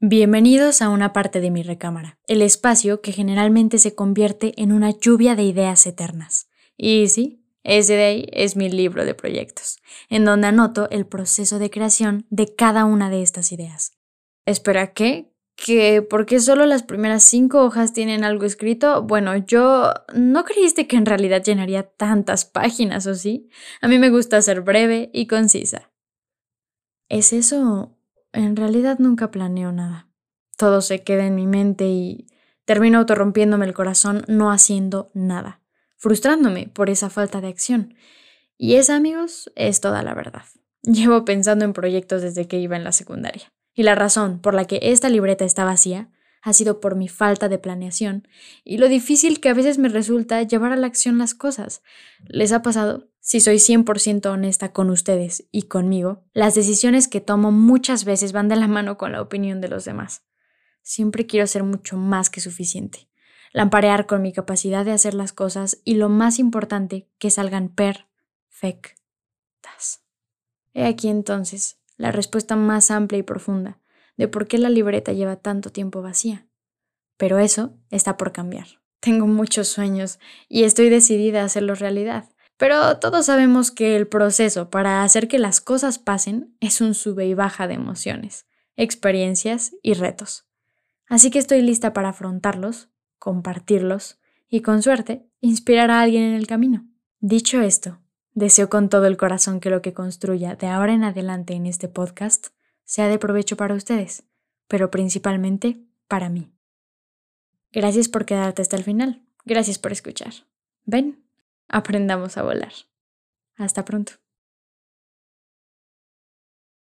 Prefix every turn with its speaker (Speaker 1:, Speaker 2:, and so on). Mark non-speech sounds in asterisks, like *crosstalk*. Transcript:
Speaker 1: Bienvenidos a una parte de mi recámara, el espacio que generalmente se convierte en una lluvia de ideas eternas. Y sí, ese de ahí es mi libro de proyectos, en donde anoto el proceso de creación de cada una de estas ideas. Espera, ¿qué? ¿Que porque solo las primeras cinco hojas tienen algo escrito? Bueno, yo... ¿No creíste que en realidad llenaría tantas páginas, o sí? A mí me gusta ser breve y concisa. ¿Es eso en realidad nunca planeo nada. Todo se queda en mi mente y termino autorrompiéndome el corazón no haciendo nada, frustrándome por esa falta de acción. Y esa, amigos, es toda la verdad. *laughs* Llevo pensando en proyectos desde que iba en la secundaria. Y la razón por la que esta libreta está vacía ha sido por mi falta de planeación y lo difícil que a veces me resulta llevar a la acción las cosas. ¿Les ha pasado? Si soy 100% honesta con ustedes y conmigo, las decisiones que tomo muchas veces van de la mano con la opinión de los demás. Siempre quiero ser mucho más que suficiente, lamparear con mi capacidad de hacer las cosas y lo más importante, que salgan perfectas. He aquí entonces la respuesta más amplia y profunda de por qué la libreta lleva tanto tiempo vacía. Pero eso está por cambiar. Tengo muchos sueños y estoy decidida a hacerlos realidad. Pero todos sabemos que el proceso para hacer que las cosas pasen es un sube y baja de emociones, experiencias y retos. Así que estoy lista para afrontarlos, compartirlos y, con suerte, inspirar a alguien en el camino. Dicho esto, deseo con todo el corazón que lo que construya de ahora en adelante en este podcast sea de provecho para ustedes, pero principalmente para mí. Gracias por quedarte hasta el final. Gracias por escuchar. Ven, aprendamos a volar. Hasta pronto.